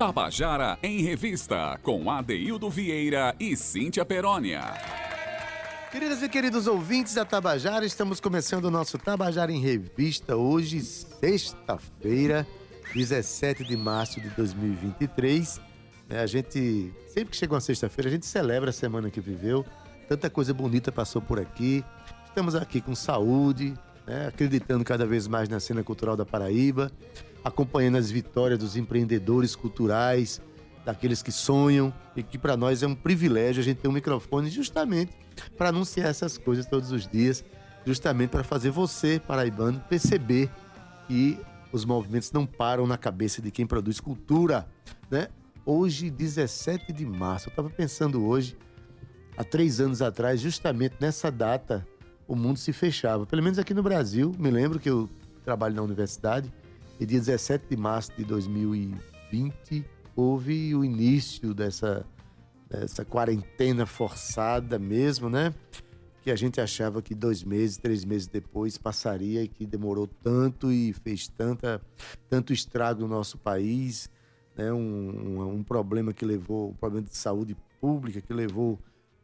Tabajara em Revista, com Adeildo Vieira e Cíntia Perónia. Queridas e queridos ouvintes da Tabajara, estamos começando o nosso Tabajara em Revista hoje, sexta-feira, 17 de março de 2023. É, a gente, sempre que chega uma sexta-feira, a gente celebra a semana que viveu. Tanta coisa bonita passou por aqui. Estamos aqui com saúde, né, acreditando cada vez mais na cena cultural da Paraíba acompanhando as vitórias dos empreendedores culturais, daqueles que sonham e que para nós é um privilégio a gente ter um microfone justamente para anunciar essas coisas todos os dias, justamente para fazer você, paraibano, perceber que os movimentos não param na cabeça de quem produz cultura, né? Hoje, 17 de março, eu estava pensando hoje, há três anos atrás, justamente nessa data, o mundo se fechava. Pelo menos aqui no Brasil, me lembro que eu trabalho na universidade e dia 17 de março de 2020 houve o início dessa, dessa quarentena forçada mesmo, né? Que a gente achava que dois meses, três meses depois passaria e que demorou tanto e fez tanta, tanto estrago no nosso país, né? Um, um, um problema que levou, um problema de saúde pública que levou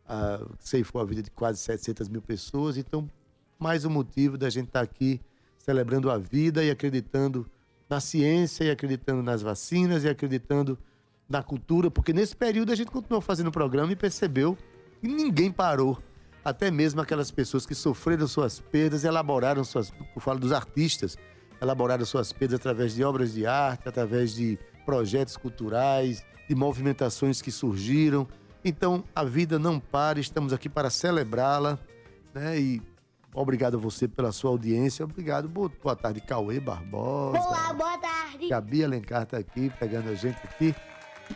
a ceifou a vida de quase 700 mil pessoas. Então, mais um motivo da gente estar tá aqui celebrando a vida e acreditando na ciência e acreditando nas vacinas e acreditando na cultura, porque nesse período a gente continuou fazendo o programa e percebeu que ninguém parou. Até mesmo aquelas pessoas que sofreram suas perdas, elaboraram suas. Eu falo dos artistas, elaboraram suas perdas através de obras de arte, através de projetos culturais, de movimentações que surgiram. Então a vida não para, estamos aqui para celebrá-la né? e Obrigado a você pela sua audiência. Obrigado. Boa tarde, Cauê Barbosa. Olá, boa tarde. Gabi Alencar está aqui, pegando a gente aqui,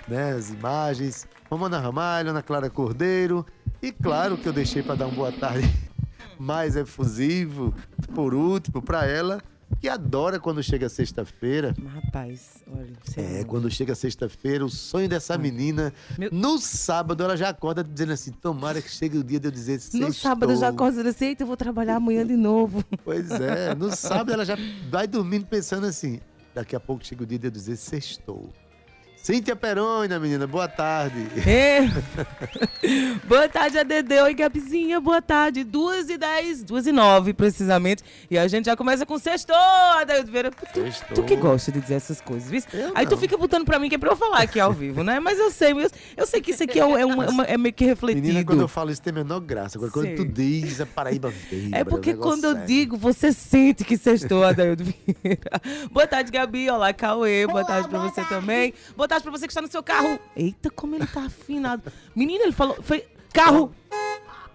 né? As imagens. Romana Ramalho, Ana Clara Cordeiro. E claro que eu deixei para dar uma boa tarde mais efusivo, por último, para ela, que adora quando chega sexta-feira. Rapaz, olha. É, quando chega sexta-feira, o sonho dessa menina. Meu... No sábado, ela já acorda dizendo assim: tomara que chegue o dia de eu dizer sextou. No sábado, já acorda dizendo assim: eita, eu vou trabalhar amanhã de novo. Pois é, no sábado, ela já vai dormindo pensando assim: daqui a pouco chega o dia de eu dizer sextou. Cíntia Perônia, menina, boa tarde. É. boa tarde, ADD. Oi, Gabizinha, boa tarde. Duas e dez, duas e nove, precisamente. E a gente já começa com sextou, Adaildo Vieira. Tu, tu, que gosta de dizer essas coisas, viu? Eu Aí não. tu fica botando pra mim que é pra eu falar aqui ao vivo, né? Mas eu sei, eu, eu sei que isso aqui é, é, uma, é meio que refletido. Menina, quando eu falo isso tem a menor graça. Agora, quando tu diz, a Paraíba veio. É porque quando eu digo, você sente que sextou, Adaildo Vieira. boa tarde, Gabi. Olá, Cauê. Boa, boa tarde pra boa você tarde. também. Boa tarde pra você que está no seu carro. Eita, como ele tá afinado. Menina, ele falou. Foi carro.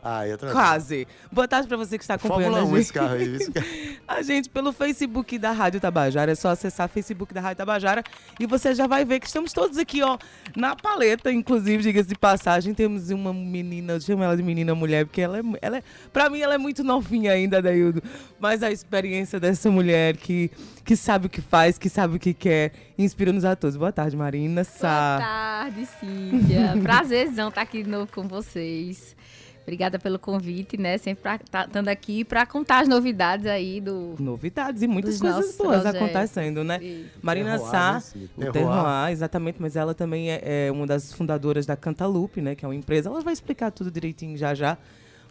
Ah, eu Quase. Boa tarde para você que está acompanhando Fórmula a gente. Esse carro aí, esse carro. a gente pelo Facebook da Rádio Tabajara. É só acessar o Facebook da Rádio Tabajara e você já vai ver que estamos todos aqui, ó, na paleta, inclusive, diga-se de passagem. Temos uma menina, eu chamo ela de menina mulher, porque ela é, ela é, pra mim, ela é muito novinha ainda, Daildo. Mas a experiência dessa mulher que, que sabe o que faz, que sabe o que quer, inspira-nos a todos. Boa tarde, Marina Sá. Boa tarde, Cíntia. Prazerzão estar aqui de novo com vocês. Obrigada pelo convite, né? Sempre estando tá, aqui para contar as novidades aí do. Novidades e muitas coisas boas projetos. acontecendo, né? Marina Sá, o Terroir, exatamente, mas ela também é, é, uma das fundadoras da Cantalupe, né? Que é uma empresa. Ela vai explicar tudo direitinho já já.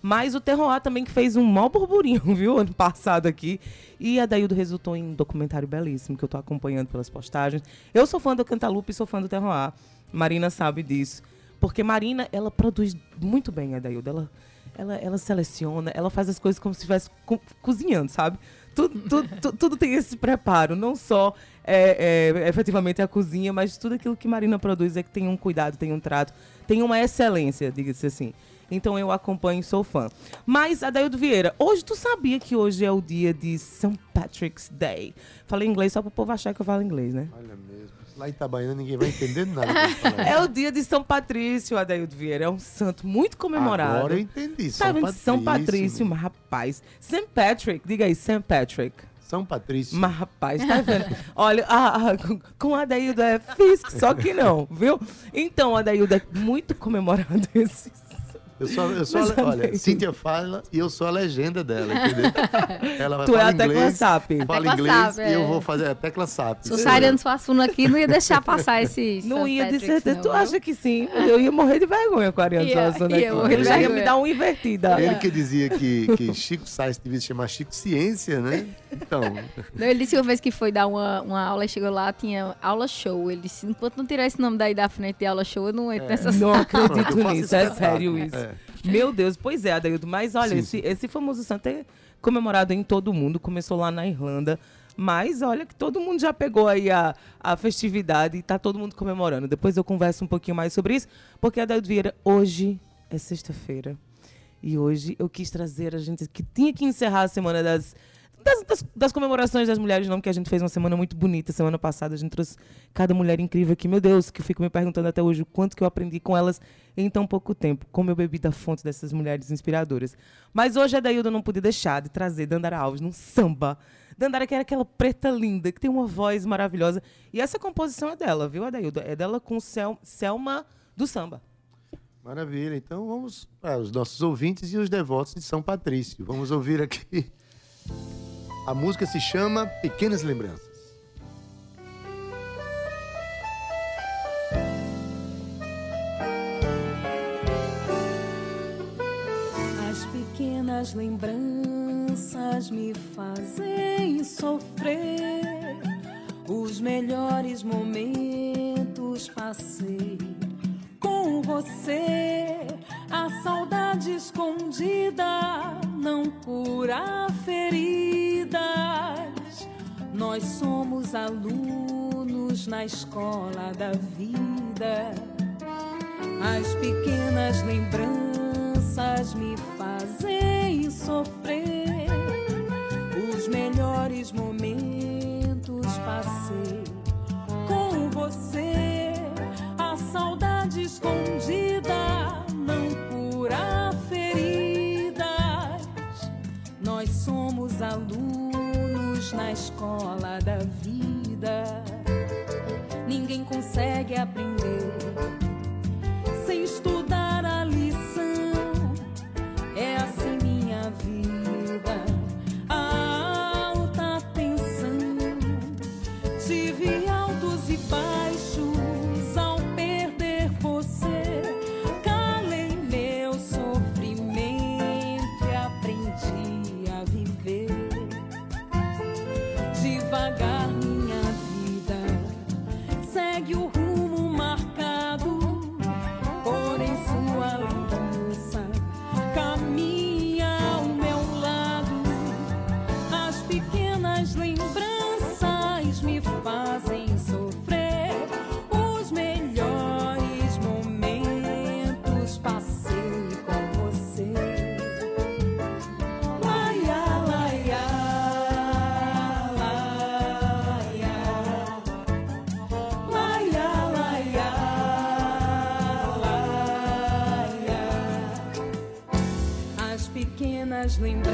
Mas o Terroir também que fez um mau burburinho, viu? Ano passado aqui. E a Daildo resultou em um documentário belíssimo que eu estou acompanhando pelas postagens. Eu sou fã do Cantalupe e sou fã do Terroir. Marina sabe disso. Porque Marina, ela produz muito bem, a Dailda. Ela, ela, ela seleciona, ela faz as coisas como se estivesse co cozinhando, sabe? Tudo, tudo, tudo, tudo, tem esse preparo, não só é, é, efetivamente a cozinha, mas tudo aquilo que Marina produz é que tem um cuidado, tem um trato, tem uma excelência, diga-se assim. Então eu acompanho e sou fã. Mas, Adaildo Vieira, hoje tu sabia que hoje é o dia de St. Patrick's Day? Falei inglês só para o povo achar que eu falo inglês, né? Olha. Lá em Itabaiana ninguém vai entender nada. é o dia de São Patrício, Adaildo Vieira. É um santo muito comemorado. Agora eu entendi. São tá Patrício. São Patrício, mas rapaz. St. Patrick, diga aí, St. Patrick. São Patrício. Mas, rapaz, tá vendo? Olha, a, a, com a Adaildo é físico, só que não, viu? Então, Adaildo é muito comemorado esse Eu sou, eu sou a, olha, Cíntia fala e eu sou a legenda dela, entendeu? Ela vai tu é a tecla inglês, SAP. Fala inglês SAP, é. e eu é. vou fazer a tecla SAP. Se o Sariano Suassuna aqui, não ia deixar passar esse. Não ia, de certeza. Tu acha que sim? Eu ia morrer de vergonha com a Ariano Suassuna aqui. Ele já ia me dar uma invertida. Ele que dizia que, que Chico Sainz devia se chamar Chico Ciência, né? Então. Não, ele disse uma vez que foi dar uma, uma aula e chegou lá, tinha aula show. Ele disse: enquanto não tirar esse nome daí da frente de aula show, eu não entro é. nessa Não acredito nisso, é sério isso. É. Meu Deus, pois é, Adaildo. Mas olha, esse, esse famoso santo é comemorado em todo o mundo. Começou lá na Irlanda. Mas olha que todo mundo já pegou aí a, a festividade e tá todo mundo comemorando. Depois eu converso um pouquinho mais sobre isso, porque Adaildo Vieira, hoje é sexta-feira. E hoje eu quis trazer a gente que tinha que encerrar a semana das das, das, das, comemorações das mulheres, não, que a gente fez uma semana muito bonita. Semana passada a gente trouxe cada mulher incrível aqui. Meu Deus, que eu fico me perguntando até hoje o quanto que eu aprendi com elas em tão pouco tempo. Como eu bebi da fonte dessas mulheres inspiradoras. Mas hoje a Dailda não pude deixar de trazer Dandara Alves num samba. Dandara, que era aquela preta linda, que tem uma voz maravilhosa. E essa composição é dela, viu, Adailda? É dela com Sel Selma do samba. Maravilha. Então vamos para os nossos ouvintes e os devotos de São Patrício. Vamos ouvir aqui a música se chama Pequenas Lembranças. As pequenas lembranças me fazem sofrer. Os melhores momentos passei com você. A saudade escondida não cura feridas. Nós somos alunos na escola da vida. As pequenas lembranças me fazem sofrer. Os melhores momentos passei com você. A saudade escondida não cura feridas. Nós somos alunos na escola da vida. Ninguém consegue aprender pequenas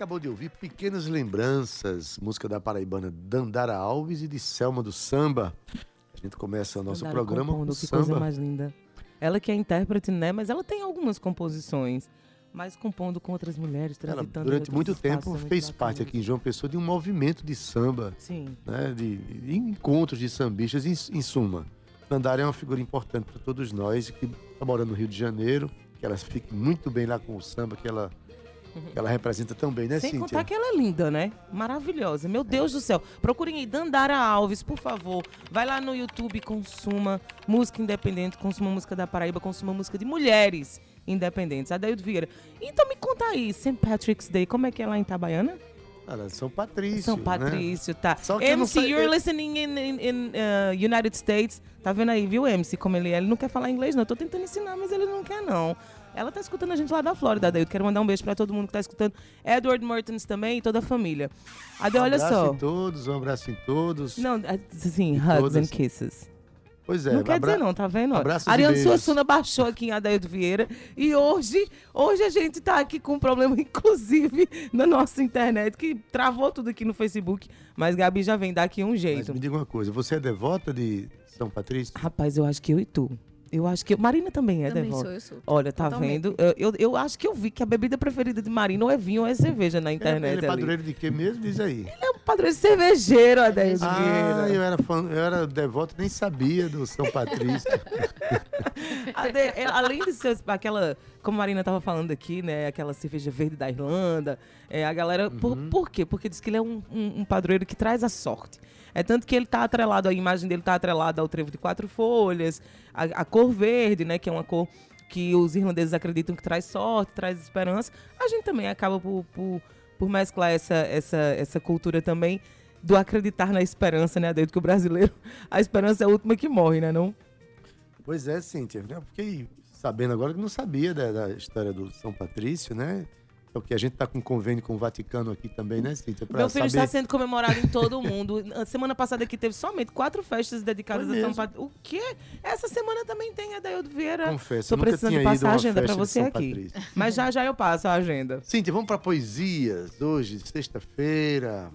acabou de ouvir Pequenas Lembranças, música da paraibana Dandara Alves e de Selma do Samba. A gente começa o nosso Dandara programa compondo, com que samba. coisa mais linda. Ela que é intérprete, né? Mas ela tem algumas composições. Mas compondo com outras mulheres, Ela, transitando em durante muito espaços, tempo, é fez bacana parte aqui em João Pessoa de um movimento de samba, Sim. né? de, de encontros de sambistas, em, em suma. Dandara é uma figura importante para todos nós, que está morando no Rio de Janeiro, que ela fique muito bem lá com o samba, que ela, ela representa tão bem, né, Sem Cíntia? contar que ela é linda, né? Maravilhosa. Meu Deus do céu. Procurem aí Dandara Alves, por favor. Vai lá no YouTube, consuma música independente, consuma música da Paraíba, consuma música de mulheres independentes. Adaildo Vieira. Então me conta aí, St. Patrick's Day, como é que é lá em Itabaiana? É São Patrício, São né? Patrício, tá. Só que MC, sei- you're listening in, in, in, uh, United States. Tá vendo aí, viu, MC, como ele é? Ele não quer falar inglês, não. Eu tô tentando ensinar, mas ele não quer, não. Ela tá escutando a gente lá da Flórida, Adaildo. Quero mandar um beijo pra todo mundo que tá escutando. Edward Mertens também e toda a família. Ade, Um olha abraço só. em todos, um abraço em todos. Não, assim, E hugs todas. and kisses. Pois é, não quer dizer não, tá vendo? e beijos. Suassuna baixou aqui em Adaildo Vieira e hoje, hoje a gente tá aqui com um problema, inclusive, na nossa internet, que travou tudo aqui no Facebook, mas Gabi já vem dar aqui um Mas jeito. me diga uma coisa, você é devota de São Patrício? Rapaz, eu acho que eu e tu. Eu acho que. eu- Marina também é Também devota. sou, eu sou. Olha, tá Totalmente. vendo? Eu, eu, eu acho que eu vi que a bebida preferida de Marina ou é vinho ou é cerveja na internet. Ele é ali. padroeiro de quê mesmo? Diz aí. É um padrão cervejeiro, Adaildo Ah, eu era fã, eu era devoto, nem sabia do São Patrício. Ade- é, além de ser aquela, como a Marina tava falando aqui, né? Aquela cerveja verde da Irlanda. é, a galera. Por, Uhum. por quê? Porque diz que ele é um, um, um padroeiro que traz a sorte. É tanto que ele tá atrelado, a imagem dele tá atrelada ao trevo de quatro folhas, a, a cor verde, né? Que é uma cor que os irlandeses acreditam que traz sorte, traz esperança. A gente também acaba por, por, por mesclar essa, essa, essa cultura também do acreditar na esperança, né? Desde que o brasileiro, a esperança é a última que morre, né? Não? pois é, Cíntia. Eu fiquei sabendo agora que não sabia da, da história do São Patrício, né? Porque a gente tá com convênio com o Vaticano aqui também, né, Cíntia? Pra Meu filho saber... está sendo comemorado em todo o mundo. A semana passada aqui teve somente quatro festas dedicadas a São. Patrício. O quê? Essa semana também tem a Daildo Vieira. Confesso, Tô precisando tinha de ido a passar a agenda de você aqui. Mas já já eu passo a agenda. Cíntia, vamos para poesias. Hoje, sexta-feira.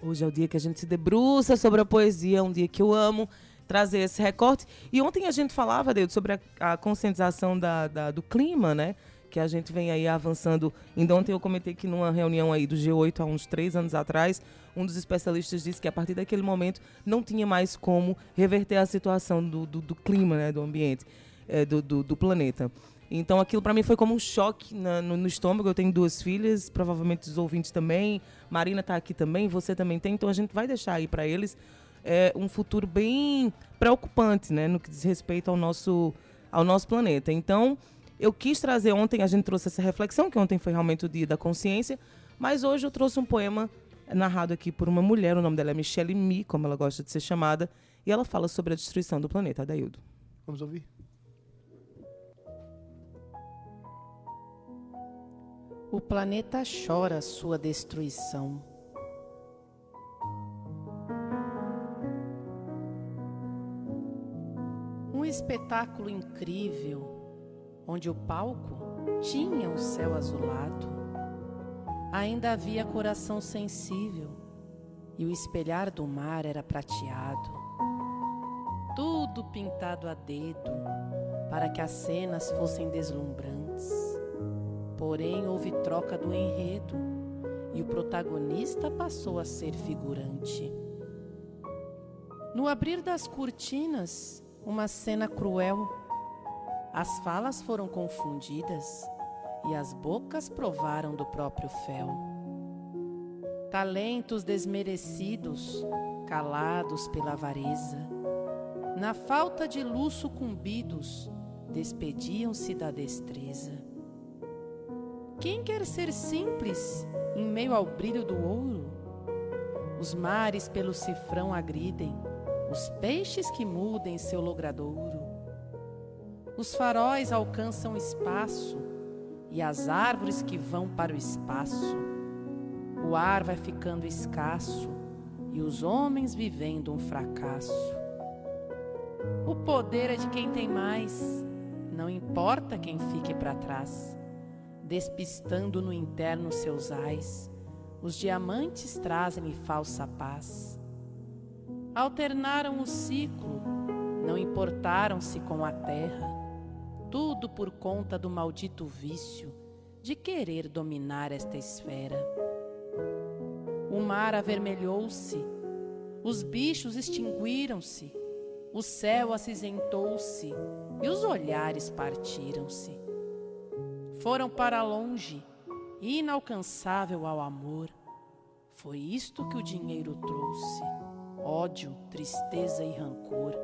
Hoje é o dia que a gente se debruça sobre a poesia, é um dia que eu amo trazer esse recorte. E ontem a gente falava, Deus, sobre a, a conscientização da, da- do clima, né? Que a gente vem aí avançando. Ainda ontem eu comentei que numa reunião aí do G8, há uns três anos atrás, um dos especialistas disse que a partir daquele momento não tinha mais como reverter a situação do, do, do clima, né? Do ambiente, eh, do, do, do planeta. Então aquilo para mim foi como um choque na- no, no estômago. Eu tenho duas filhas, provavelmente os ouvintes também. Marina tá aqui também, você também tem. Então a gente vai deixar aí para eles é, um futuro bem preocupante, né, no que diz respeito ao nosso ao nosso planeta. Então eu quis trazer ontem a gente trouxe essa reflexão que ontem foi realmente o dia da consciência, mas hoje eu trouxe um poema narrado aqui por uma mulher. O nome dela é Michelle Mi, como ela gosta de ser chamada, e ela fala sobre a destruição do planeta. Adaildo. Vamos ouvir? O planeta chora sua destruição. Espetáculo incrível, onde o palco tinha um céu azulado. Ainda havia coração sensível e o espelhar do mar era prateado. Tudo pintado a dedo para que as cenas fossem deslumbrantes. Porém, houve troca do enredo e o protagonista passou a ser figurante. No abrir das cortinas, uma cena cruel. As falas foram confundidas e as bocas provaram do próprio fel. Talentos desmerecidos, calados pela avareza, na falta de luz sucumbidos, despediam-se da destreza. Quem quer ser simples em meio ao brilho do ouro? Os mares pelo cifrão agridem, os peixes que mudem seu logradouro. Os faróis alcançam espaço e as árvores que vão para o espaço. O ar vai ficando escasso e os homens vivendo um fracasso. O poder é de quem tem mais, não importa quem fique para trás. despistando no interno seus ais, os diamantes trazem-lhe falsa paz. Alternaram o ciclo, não importaram-se com a terra, tudo por conta do maldito vício de querer dominar esta esfera. O mar avermelhou-se, os bichos extinguiram-se, o céu acinzentou-se e os olhares partiram-se. Foram para longe, inalcançável ao amor. Foi isto que o dinheiro trouxe: ódio, tristeza e rancor.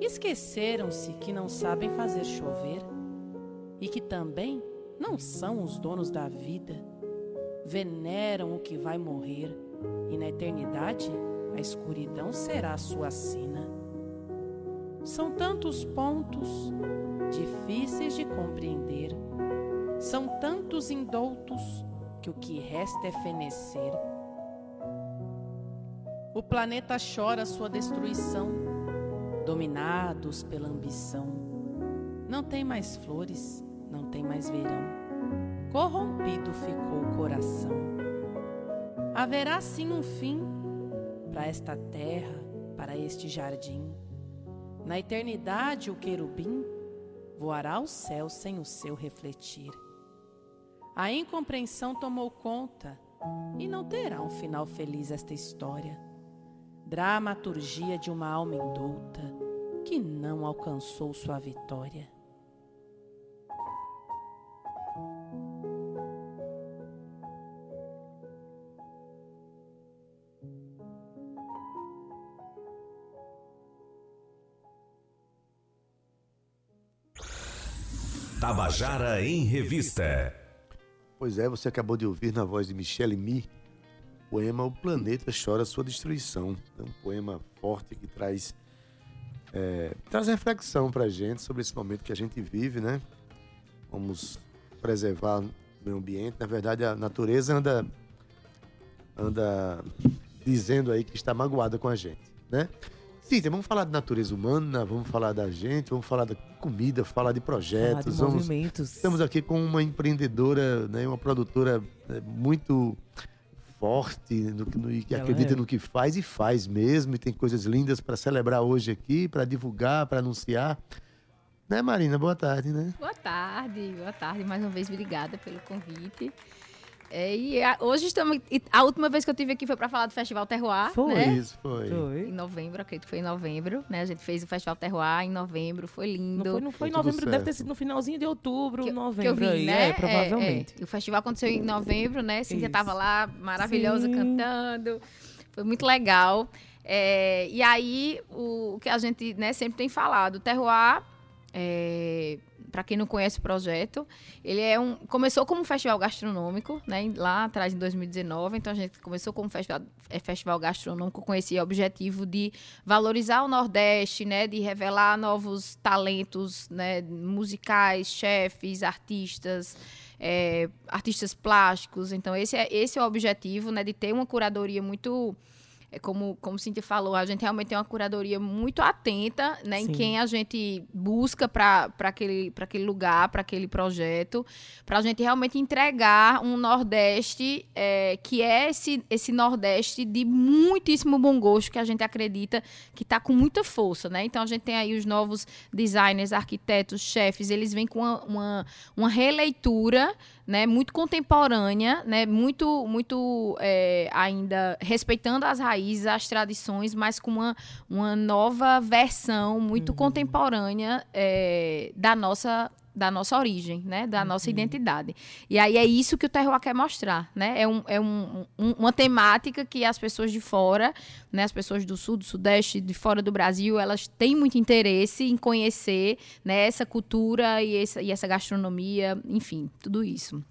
Esqueceram-se que não sabem fazer chover e que também não são os donos da vida. Veneram o que vai morrer e na eternidade a escuridão será sua sina. São tantos pontos difíceis de compreender. São tantos indoutos que o que resta é fenecer. O planeta chora sua destruição, dominados pela ambição. Não tem mais flores, não tem mais verão. Corrompido ficou o coração. Haverá sim um fim para esta terra, para este jardim. Na eternidade, o querubim voará ao céu sem o seu refletir. A incompreensão tomou conta e não terá um final feliz esta história. Dramaturgia de uma alma indulta que não alcançou sua vitória. Tabajara em Revista. Pois é, você acabou de ouvir na voz de Michele Mi poema O Planeta Chora Sua Destruição. É um poema forte que traz, é, traz reflexão pra gente sobre esse momento que a gente vive, né? Vamos preservar o meio ambiente. Na verdade, a natureza anda, anda dizendo aí que está magoada com a gente, né? Cíntia, vamos falar de natureza humana, vamos falar da gente, vamos falar da comida, falar de projetos. Falar de vamos. Estamos aqui com uma empreendedora, né, uma produtora né, muito forte, no, no, que acredita é. no que faz e faz mesmo, e tem coisas lindas para celebrar hoje aqui, para divulgar, para anunciar. Né, Marina? Boa tarde, né? Boa tarde, boa tarde. Mais uma vez, obrigada pelo convite. É, e a, hoje estamos. A última vez que eu tive aqui foi para falar do Festival Terroir. Foi né? isso, foi. foi. Em novembro, acredito que foi em novembro, né? A gente fez o Festival Terroir em novembro, foi lindo. Não foi, não foi em novembro, certo. deve ter sido no finalzinho de outubro, que, novembro. Que eu vi, aí, né? É, provavelmente. É, é. O festival aconteceu em novembro, né? Cíntia estava lá, maravilhosa, Sim. cantando. Foi muito legal. É, e aí, o, o, que a gente né, sempre tem falado, o Terroir. É, para quem não conhece o projeto, ele é um começou como um festival gastronômico, né, lá atrás em 2019. Então a gente começou como festival, é, festival gastronômico com esse objetivo de valorizar o Nordeste, né, de revelar novos talentos, né, musicais, chefes, artistas. É, artistas plásticos, então esse é, esse é o objetivo, né, de ter uma curadoria muito é como, como Cintia falou, a gente realmente tem uma curadoria muito atenta né, em quem a gente busca para aquele, aquele lugar, para aquele projeto, para a gente realmente entregar um Nordeste é, que é esse, esse Nordeste de muitíssimo bom gosto que a gente acredita que está com muita força. Né? Então a gente tem aí os novos designers, arquitetos, chefes, eles vêm com uma, uma, uma releitura né, muito contemporânea, né, muito, muito é, ainda respeitando as raízes, as tradições, mas com uma, uma nova versão muito uhum. contemporânea é, da nossa da nossa origem, né? Da uhum. nossa identidade. E aí é isso que o terroir quer mostrar, né? É, um, é um, um, uma temática que as pessoas de fora, né? As pessoas do sul, do sudeste, de fora do Brasil, elas têm muito interesse em conhecer né? essa cultura e essa, e essa gastronomia, enfim, tudo isso.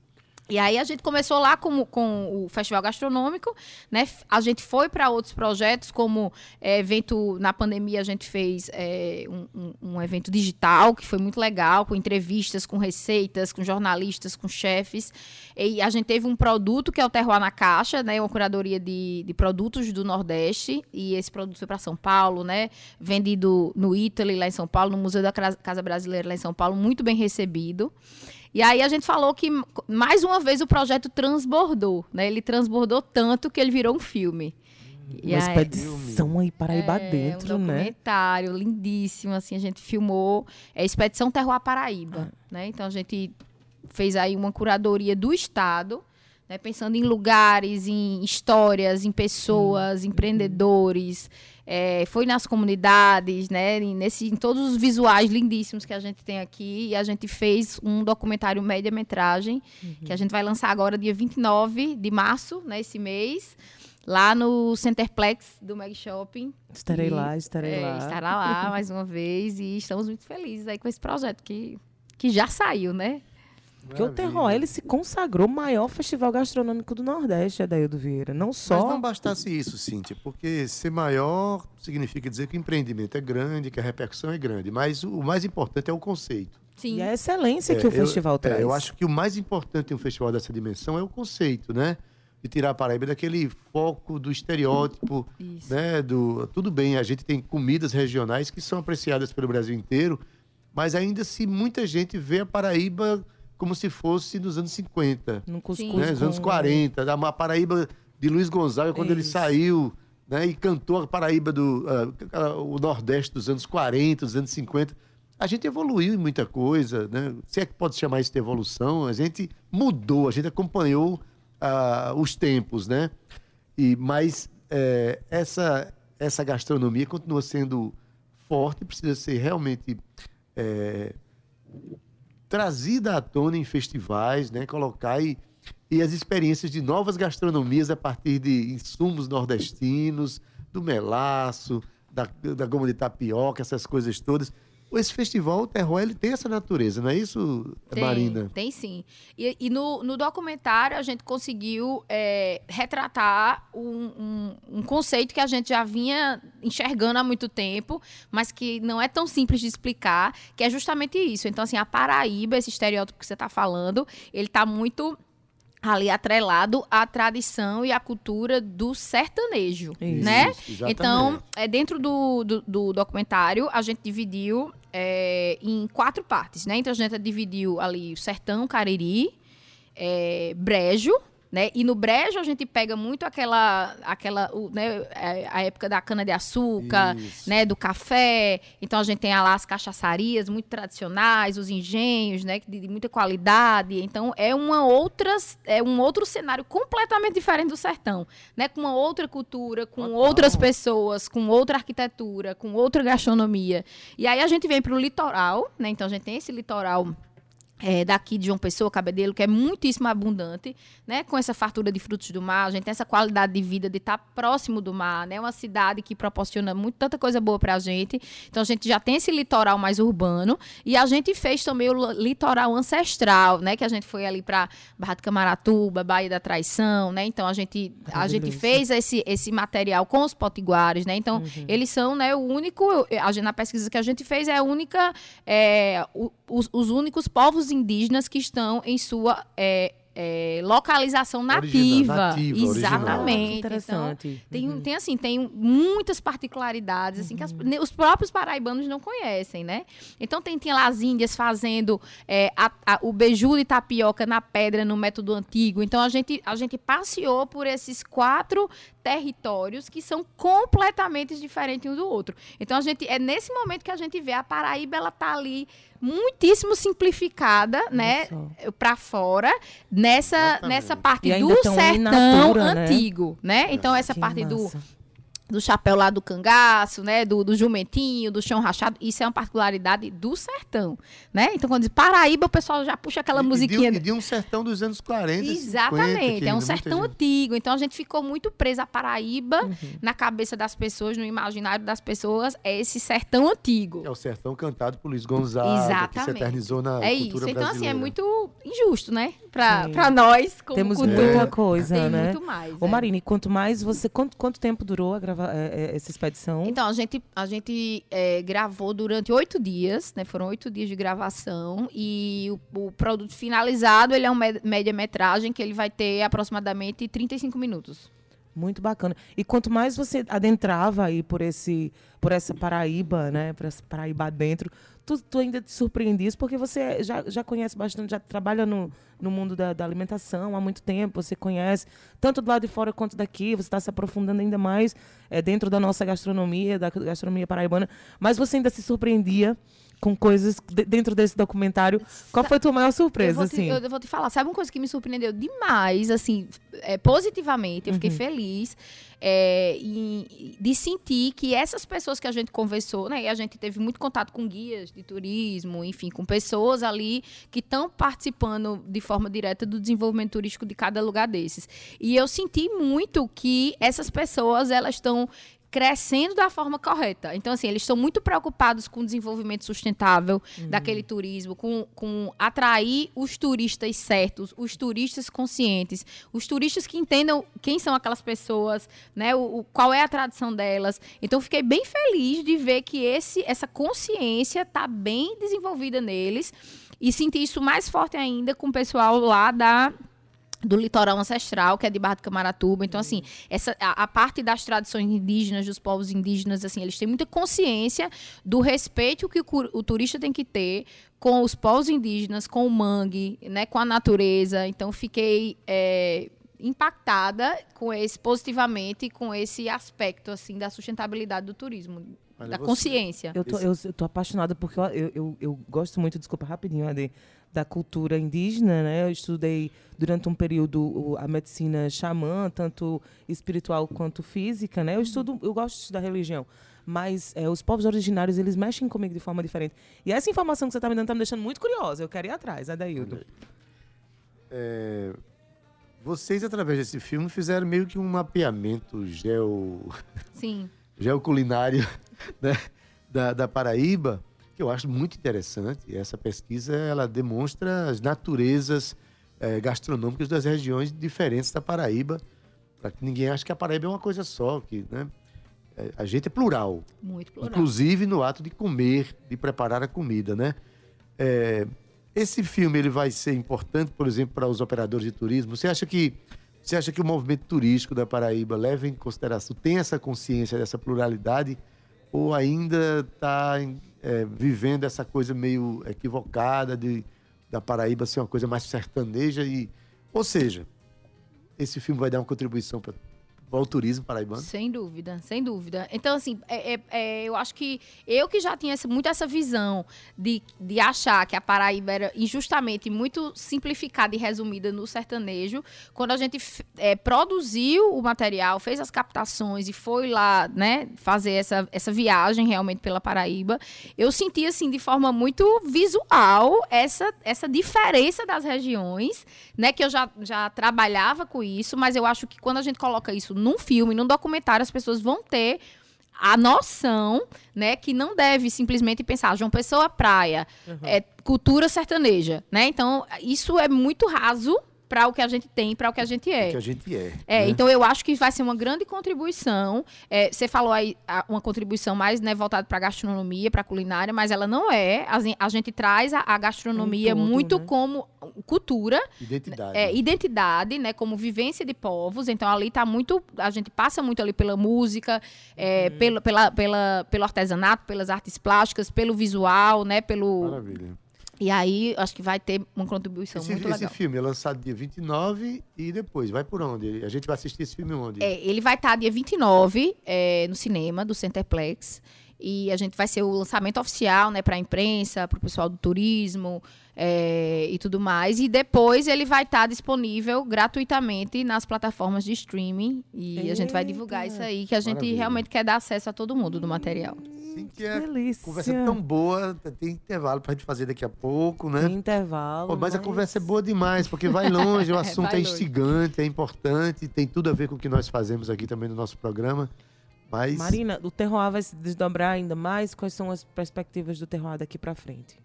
E aí a gente começou lá com, com o Festival Gastronômico, né? A gente foi para outros projetos, como é, evento na pandemia a gente fez é, um, um, evento digital que foi muito legal, com entrevistas, com receitas, com jornalistas, com chefes. E a gente teve um produto que é o Terroir na Caixa, né? Uma curadoria de, de produtos do Nordeste. E esse produto foi para São Paulo, né? Vendido no Italy, lá em São Paulo, no Museu da Casa Brasileira, lá em São Paulo, muito bem recebido. E aí a gente falou que, mais uma vez, o projeto transbordou, né? Ele transbordou tanto que ele virou um filme. E uma expedição aí Paraíba é, dentro, um né? documentário lindíssimo, assim, a gente filmou. É Expedição Terroir Paraíba, ah. né? Então a gente fez aí uma curadoria do Estado, né? pensando em lugares, em histórias, em pessoas, hum. empreendedores. É, foi nas comunidades, né? Nesse, em todos os visuais lindíssimos que a gente tem aqui. E a gente fez um documentário média-metragem, uhum. que a gente vai lançar agora, dia 29 de março, né? Esse mês lá no Centerplex do Mag Shopping. Estarei e, lá, estarei é, lá. Estará lá mais uma vez e estamos muito felizes aí com esse projeto que, que já saiu, né? Porque o Terror, ele se consagrou maior festival gastronômico do Nordeste, Adaildo Vieira. Não só. Mas não bastasse isso, Cíntia, porque ser maior significa dizer que o empreendimento é grande, que a repercussão é grande. Mas o mais importante é o conceito. Sim. E a excelência é, que o festival eu, traz. É, eu acho que o mais importante em um festival dessa dimensão é o conceito, né? De tirar a Paraíba daquele foco do estereótipo, Isso. né? Do, tudo bem, a gente tem comidas regionais que são apreciadas pelo Brasil inteiro, mas ainda se muita gente vê a Paraíba como se fosse nos anos 50. No cuscuz né? Nos anos 40. Da Paraíba de Luiz Gonzaga, quando Isso. ele saiu né? e cantou a Paraíba do uh, o Nordeste dos anos 40, dos anos 50. A gente evoluiu em muita coisa, né? Se é que pode chamar isso de evolução, a gente mudou, a gente acompanhou uh, os tempos, né? E, mas é, essa, essa gastronomia continua sendo forte, precisa ser realmente é, trazida à tona em festivais, né? Colocar e, e as experiências de novas gastronomias a partir de insumos nordestinos, do melaço, da, da goma de tapioca, essas coisas todas esse festival, o terror, ele tem essa natureza, não é isso, tem, Marina? Tem sim. E, e no, no, documentário a gente conseguiu é, retratar um, um, um, conceito que a gente já vinha enxergando há muito tempo, mas que não é tão simples de explicar, que é justamente isso. Então, assim, a Paraíba, esse estereótipo que você está falando, ele está muito ali atrelado à tradição e à cultura do sertanejo, isso, né? Isso, então, é, dentro do, do, do, documentário, a gente dividiu é, em quatro partes, né? Então, a gente dividiu ali o sertão, cariri, é, brejo, né? E no brejo a gente pega muito aquela, aquela né, é, a época da cana-de-açúcar, né? do café. Então a gente tem lá as cachaçarias muito tradicionais, os engenhos, né? de, de muita qualidade. Então é uma outra, é um outro cenário completamente diferente do sertão, né? Com uma outra cultura, com Total. outras pessoas, com outra arquitetura, com outra gastronomia. E aí a gente vem para o litoral, né? Então a gente tem esse litoral é, daqui de João Pessoa, Cabedelo, que é muitíssimo abundante, né? Com essa fartura de frutos do mar, a gente tem essa qualidade de vida de estar próximo do mar, né? Uma cidade que proporciona muito, tanta coisa boa para a gente. Então a gente já tem esse litoral mais urbano e a gente fez também o litoral ancestral, né? Que a gente foi ali para Barra do Camaratuba, Baía da Traição, né? Então a gente a gente fez esse, esse material com os potiguares, né? Então uhum. eles são, né? O único, a gente, na pesquisa que a gente fez é a única, é, os, os únicos povos povos indígenas que estão em sua é, é, localização nativa. nativa Exatamente. Interessante. Então, tem, uhum. tem, assim, tem muitas particularidades assim, uhum. que as, uhum. os próprios paraibanos não conhecem, né? Então tem, tem lá as índias fazendo é, a, a, o beiju de tapioca na pedra no método antigo. Então a gente, a gente passeou por esses quatro territórios que são completamente diferentes um do outro. Então a gente é nesse momento que a gente vê a Paraíba ela tá ali muitíssimo simplificada, né, para fora, nessa nessa parte do sertão natura, né? antigo, né? né? Então essa que parte massa. do do chapéu lá do cangaço, né, do, do jumentinho, do chão rachado, isso é uma particularidade do sertão, né? Então quando diz Paraíba, o pessoal já puxa aquela e, musiquinha. E de, de, um sertão dos anos 40, Exatamente, 50, é um sertão antigo. Então a gente ficou muito presa a Paraíba uhum. na cabeça das pessoas, no imaginário das pessoas, é esse sertão antigo. É o sertão cantado por Luiz Gonzaga, Exatamente. que se eternizou na é cultura isso. Então brasileira. assim, é muito injusto, né? Para nós como Temos cultura. muita coisa, Tem né? muito mais. Ô é. Marine, quanto mais você quanto, quanto tempo durou a gravar é, é, essa expedição? Então, a gente, a gente é, gravou durante oito dias, né? Foram oito dias de gravação. E o, o produto finalizado, ele é uma média-metragem que ele vai ter aproximadamente 35 minutos. Muito bacana. E quanto mais você adentrava aí por esse, por essa Paraíba, né, por essa Paraíba dentro, tu, tu ainda te surpreendias, porque você já, já conhece bastante, já trabalha no, no mundo da, da alimentação há muito tempo, você conhece tanto do lado de fora quanto daqui, você está se aprofundando ainda mais é, dentro da nossa gastronomia, da gastronomia paraibana, mas você ainda se surpreendia com coisas de, dentro desse documentário. Qual foi a tua maior surpresa, eu vou te, assim? Eu, eu vou te falar, sabe uma coisa que me surpreendeu demais, assim, é, positivamente, eu fiquei Uhum. feliz é, em- de sentir que essas pessoas que a gente conversou, né, e a gente teve muito contato com guias de turismo, enfim, com pessoas ali que estão participando de forma direta do desenvolvimento turístico de cada lugar desses. E eu senti muito que essas pessoas, elas estão crescendo da forma correta. Então, assim, eles estão muito preocupados com o desenvolvimento sustentável daquele turismo, com, com atrair os turistas certos, os turistas conscientes, os turistas que entendam quem são aquelas pessoas, né, o, o- qual é a tradição delas. Então, fiquei bem feliz de ver que esse, essa consciência está bem desenvolvida neles e senti isso mais forte ainda com o pessoal lá da do litoral ancestral, que é de Barra do Camaratuba. Então, assim, essa, a, a parte das tradições indígenas, dos povos indígenas, assim, eles têm muita consciência do respeito que o, o turista tem que ter com os povos indígenas, com o mangue, né, com a natureza. Então, fiquei é, impactada com esse, positivamente, com esse aspecto, assim, da sustentabilidade do turismo, Olha, da você- consciência. Eu tô, eu, eu tô apaixonada porque eu, eu, eu, eu gosto muito, desculpa rapidinho, Ade, da cultura indígena, né? Eu estudei durante um período a medicina xamã, tanto espiritual quanto física, né? Eu estudo, eu gosto de estudar religião. Mas é, os povos originários, eles mexem comigo de forma diferente. E essa informação que você tá me dando tá me deixando muito curiosa. Eu quero ir atrás, Adaildo. É, vocês, através desse filme, fizeram meio que um mapeamento geo, Sim. geoculinário né, da, da Paraíba, que eu acho muito interessante. Essa pesquisa ela demonstra as naturezas eh, gastronômicas das regiões diferentes da Paraíba, para que ninguém ache que a Paraíba é uma coisa só, que né, eh, a gente é plural. Muito plural. inclusive no ato de comer, de preparar a comida, né? É, esse filme ele vai ser importante, por exemplo, para os operadores de turismo. Você acha que você acha que o movimento turístico da Paraíba leva em consideração, tem essa consciência dessa pluralidade, ou ainda está vivendo essa coisa meio equivocada de da Paraíba ser uma coisa mais sertaneja e, ou seja, esse filme vai dar uma contribuição para o turismo paraibano? Sem dúvida, sem dúvida. Então, assim, é- é- é, eu acho que eu que já tinha essa- muito essa visão de, de achar que a Paraíba era injustamente muito simplificada e resumida no sertanejo, quando a gente é, produziu o material, fez as captações e foi lá, né, fazer essa, essa viagem realmente pela Paraíba, eu senti, assim, de forma muito visual essa, essa diferença das regiões, né, que eu já, já trabalhava com isso, mas eu acho que quando a gente coloca isso num filme, num documentário, as pessoas vão ter a noção, né, que não deve simplesmente pensar João Pessoa praia, é cultura sertaneja, né? Então, isso é muito raso para o que a gente tem, para o que a gente é. Que a gente é. É, né? então eu acho que vai ser uma grande contribuição. É, você falou aí a- uma contribuição mais né, voltada para gastronomia, para culinária, mas ela não é. A, a gente traz a, a gastronomia Um todo, muito né? como cultura, Identidade. é, identidade, né, como vivência de povos. Então ali tá muito, a gente passa muito ali pela música, é, Uhum. pela, pela, pela, pelo artesanato, pelas artes plásticas, pelo visual, né, pelo Maravilha. E aí acho que vai ter uma contribuição Esse, muito esse legal. filme é lançado dia 29 e depois vai por onde? A gente vai assistir esse filme onde? É, ele vai estar dia 29 é, no cinema do Centerplex. E a gente vai ser o lançamento oficial, né, para a imprensa, para o pessoal do turismo é, e tudo mais. E depois ele vai estar disponível gratuitamente nas plataformas de streaming. E a gente vai divulgar Eita. isso aí, que a gente Maravilha. realmente quer dar acesso a todo mundo do material. Cíntia, Delícia. conversa tão boa, tem intervalo pra gente fazer daqui a pouco, né? Tem intervalo. Pô, mas a conversa é boa demais, porque vai longe, o assunto é, instigante, é importante, tem tudo a ver com o que nós fazemos aqui também no nosso programa. Mas Marina, o terroir vai se desdobrar ainda mais? Quais são as perspectivas do terroir daqui pra frente?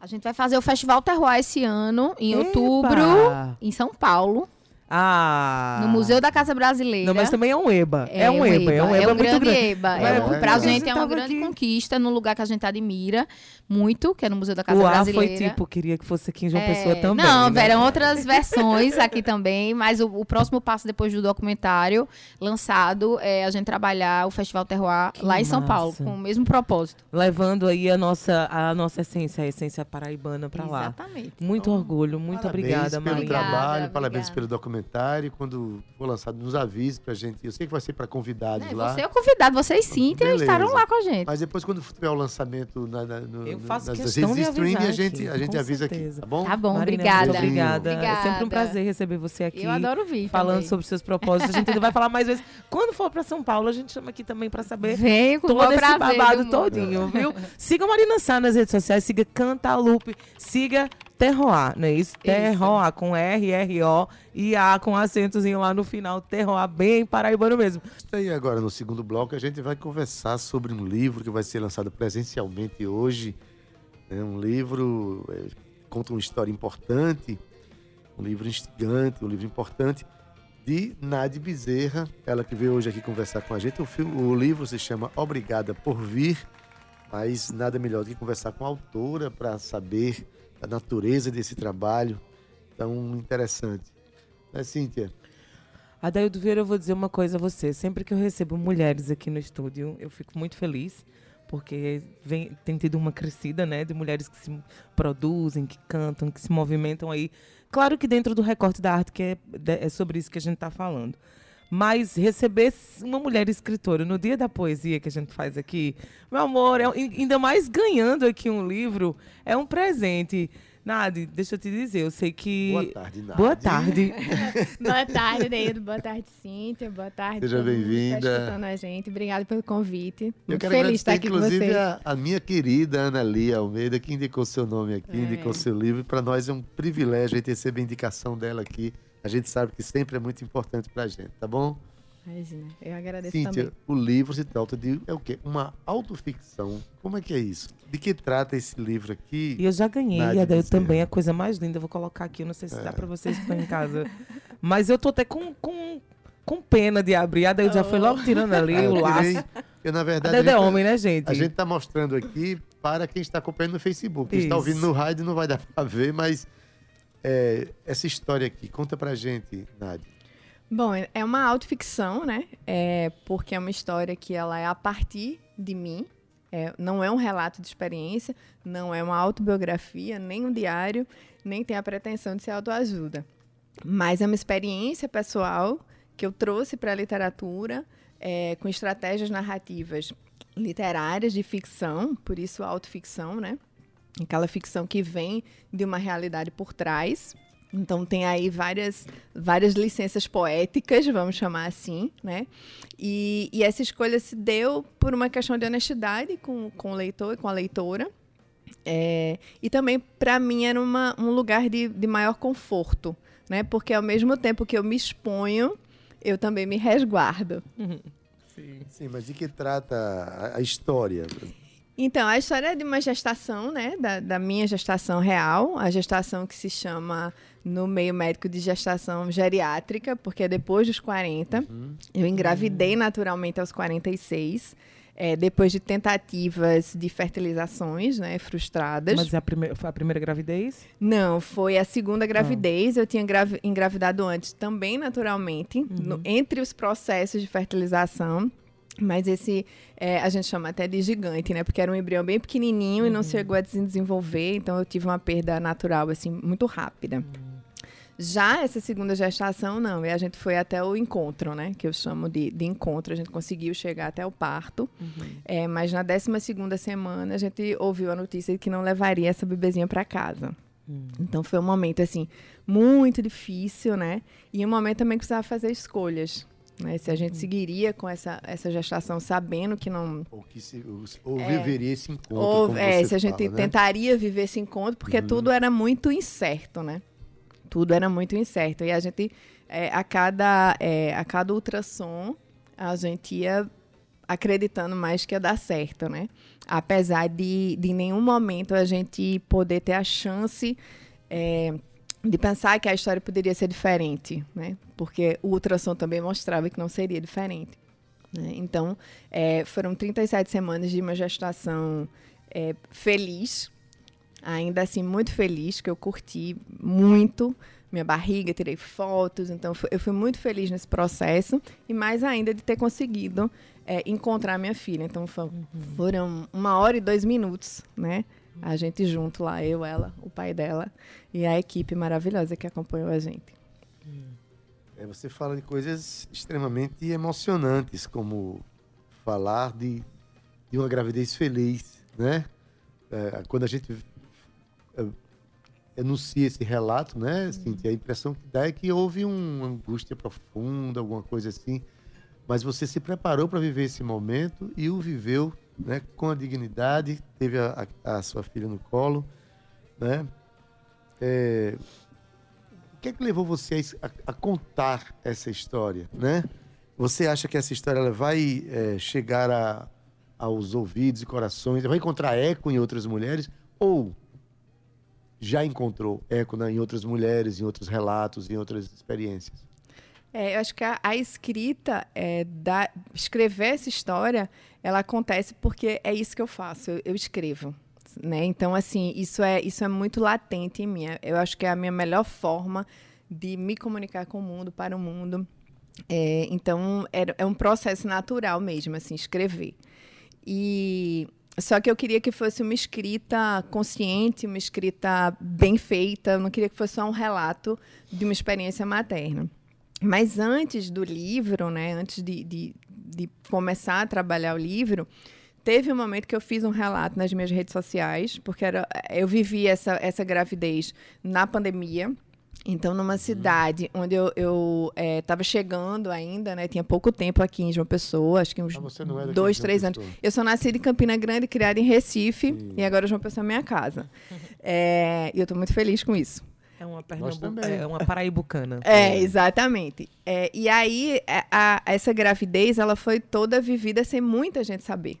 A gente vai fazer o Festival Terroir esse ano, em Eba! outubro, em São Paulo. Ah. No Museu da Casa Brasileira. Não, mas também é um EBA. É, um EBA. É um EBA, é um muito grande grande. EBA. É, É, é. pra A gente é uma grande aqui. conquista, num lugar que a gente admira muito, que é no Museu da Casa O Brasileira. foi tipo, queria que fosse aqui em João É, Pessoa também. Não, né? eram outras versões aqui também, mas o, o próximo passo depois do documentário lançado é a gente trabalhar o Festival Terroir Que lá em São massa. Paulo, com o mesmo propósito. Levando aí a nossa, a nossa essência, a essência paraibana pra lá. Exatamente. Muito orgulho, muito Parabéns obrigada, pelo Marina. Obrigada, trabalho, parabéns obrigada. pelo documentário. Quando for lançado, nos avise pra gente. Eu sei que vai ser para convidados É, lá. você é o convidado, você e Cíntia Beleza. estarão lá com a gente. Mas depois, quando tiver o lançamento na, na, no, Eu no- faço nas questão redes de streaming, a gente, aqui, a gente avisa certeza. aqui, tá bom? Tá bom, Marina, obrigada. obrigada. Obrigada. É sempre um prazer receber você aqui. Eu adoro vir Falando também. sobre seus propósitos. A gente ainda vai falar mais vezes. Quando for pra São Paulo, a gente chama aqui também pra saber Venho com o todo esse prazer babado todinho, viu? Siga a Marina Sá nas redes sociais, siga Cantalupe, siga Terroir, não é isso? Terroir, com R, R, O e A com acentozinho lá no final. Terroir, bem paraibano mesmo. E agora, no segundo bloco, a gente vai conversar sobre um livro que vai ser lançado presencialmente hoje. É um livro é, que conta uma história importante, um livro instigante, um livro importante, de Nadi Bezerra, ela que veio hoje aqui conversar com a gente. O, filme, o livro se chama Obrigada por Vir, mas nada melhor do que conversar com a autora para saber a natureza desse trabalho tão interessante. Né, Cíntia? Adaildo Vieira, eu vou dizer uma coisa a você. Sempre que eu recebo mulheres aqui no estúdio, eu fico muito feliz, porque vem, tem tido uma crescida, né, de mulheres que se produzem, que cantam, que se movimentam aí. Claro que dentro do recorte da arte, que é, é sobre isso que a gente está falando. Mas receber uma mulher escritora no dia da poesia que a gente faz aqui, meu amor, é ainda mais ganhando aqui um livro, é um presente. Nadi, deixa eu te dizer, eu sei que. Boa tarde, Nadi. Boa tarde. Boa tarde, Deildo. Boa tarde, Cíntia. Boa tarde. Seja que bem-vinda. Tá escutando a gente. Obrigada pelo convite. Eu Muito quero feliz de estar aqui com inclusive, vocês. a, a minha querida Ana Lia Almeida, que indicou seu nome aqui, É. indicou seu livro. Para nós é um privilégio a gente receber a indicação dela aqui. A gente sabe que sempre é muito importante para a gente, tá bom? Imagina, eu agradeço Cíntia, também. o livro se trata de é o quê? Uma autoficção. Como é que é isso? De que trata esse livro aqui? E eu já ganhei, Nádia e Bezerra. também, a coisa mais linda. Eu vou colocar aqui, eu não sei se É. dá pra vocês que estão em casa. Mas eu tô até com, com, com pena de abrir. A Adail já foi logo tirando ali Ah, eu o laço. tirei- Eu, na A verdade, é a gente- homem, né, gente? A gente está mostrando aqui para quem está acompanhando no Facebook. Quem está ouvindo no rádio não vai dar para ver, mas é, essa história aqui, conta pra gente, Nádia. Bom, é uma autoficção, né? É, porque é uma história que ela é a partir de mim. É, não é um relato de experiência, não é uma autobiografia, nem um diário, nem tem a pretensão de ser autoajuda. Mas é uma experiência pessoal que eu trouxe para a literatura é, com estratégias narrativas literárias de ficção, por isso autoficção, né? Aquela ficção que vem de uma realidade por trás. Então tem aí várias, várias licenças poéticas, vamos chamar assim, né? E, e essa escolha se deu por uma questão de honestidade com, com o leitor e com a leitora. É, e também, para mim, era uma, um lugar de, de maior conforto, né? Porque ao mesmo tempo que eu me exponho, eu também me resguardo. Sim, mas de que trata a, a história? Então, a história é de uma gestação, né? Da, da minha gestação real, a gestação que se chama no meio médico de gestação geriátrica, porque é depois dos 40. Eu engravidei naturalmente aos 46, é, depois de tentativas de fertilizações, né? Frustradas. Mas é a primeira, foi a primeira gravidez? Não, foi a segunda Ah. gravidez. Eu tinha gravi- engravidado antes também naturalmente, Uhum. no- entre os processos de fertilização. Mas esse é, a gente chama até de gigante, né? Porque era um embrião bem pequenininho e não chegou a se desenvolver. Então eu tive uma perda natural, assim, muito rápida. Já essa segunda gestação, não. E a gente foi até o encontro, né? Que eu chamo de, de encontro. A gente conseguiu chegar até o parto. É, mas na 12 segunda semana, a gente ouviu a notícia de que não levaria essa bebezinha para casa. Então foi um momento, assim, muito difícil, né? E um momento também que precisava fazer escolhas. Né? Se a gente seguiria com essa, essa gestação sabendo que não. Ou, que se, ou viveria esse encontro? Ou é, se a gente fala, né? tentaria viver esse encontro, porque tudo era muito incerto, né? Tudo era muito incerto. E a gente, é, a, cada, é, a cada ultrassom, a gente ia acreditando mais que ia dar certo, né? Apesar de, de nenhum momento a gente poder ter a chance é, de pensar que a história poderia ser diferente, né? Porque o ultrassom também mostrava que não seria diferente. Né? Então, é, foram 37 semanas de uma gestação é, feliz, ainda assim muito feliz, que eu curti muito minha barriga, tirei fotos, então eu fui muito feliz nesse processo e mais ainda de ter conseguido é, encontrar minha filha. Então foram, foram uma hora e dois minutos, né? A gente junto lá, eu, ela, o pai dela e a equipe maravilhosa que acompanhou a gente. É, você fala de coisas extremamente emocionantes, como falar de, de uma gravidez feliz, né? É, quando a gente é, enuncia esse relato, né, assim, a impressão que dá é que houve uma angústia profunda, alguma coisa assim, mas você se preparou para viver esse momento e o viveu, né, com a dignidade, teve a, a, a sua filha no colo, né? É, o que é que levou você a, a, contar essa história, né? Você acha que essa história ela vai é, chegar a, aos ouvidos e corações, vai encontrar eco em outras mulheres ou já encontrou eco né, em outras mulheres, em outros relatos, em outras experiências? É, eu acho que a, a escrita, é, da, escrever essa história, ela acontece porque é isso que eu faço, eu, eu escrevo. Né? Então, assim, isso é, isso é muito latente em mim. Eu acho que é a minha melhor forma de me comunicar com o mundo, para o mundo. É, então, é, é um processo natural mesmo, assim, escrever. E só que eu queria que fosse uma escrita consciente, uma escrita bem feita. Eu não queria que fosse só um relato de uma experiência materna. Mas antes do livro, né, antes de, de, de começar a trabalhar o livro, teve um momento que eu fiz um relato nas minhas redes sociais, porque era, eu vivi essa, essa gravidez na pandemia. Então, numa uhum. cidade onde eu estava chegando ainda, né? Tinha pouco tempo aqui em João Pessoa, acho que uns ah, é dois, três anos. Eu sou nascida em Campina Grande, criada em Recife, Sim. e agora João Pessoa é minha casa. é, e eu estou muito feliz com isso. É uma, Pernambu... é uma paraibucana. É, exatamente. É, e aí, a, a, essa gravidez, ela foi toda vivida sem muita gente saber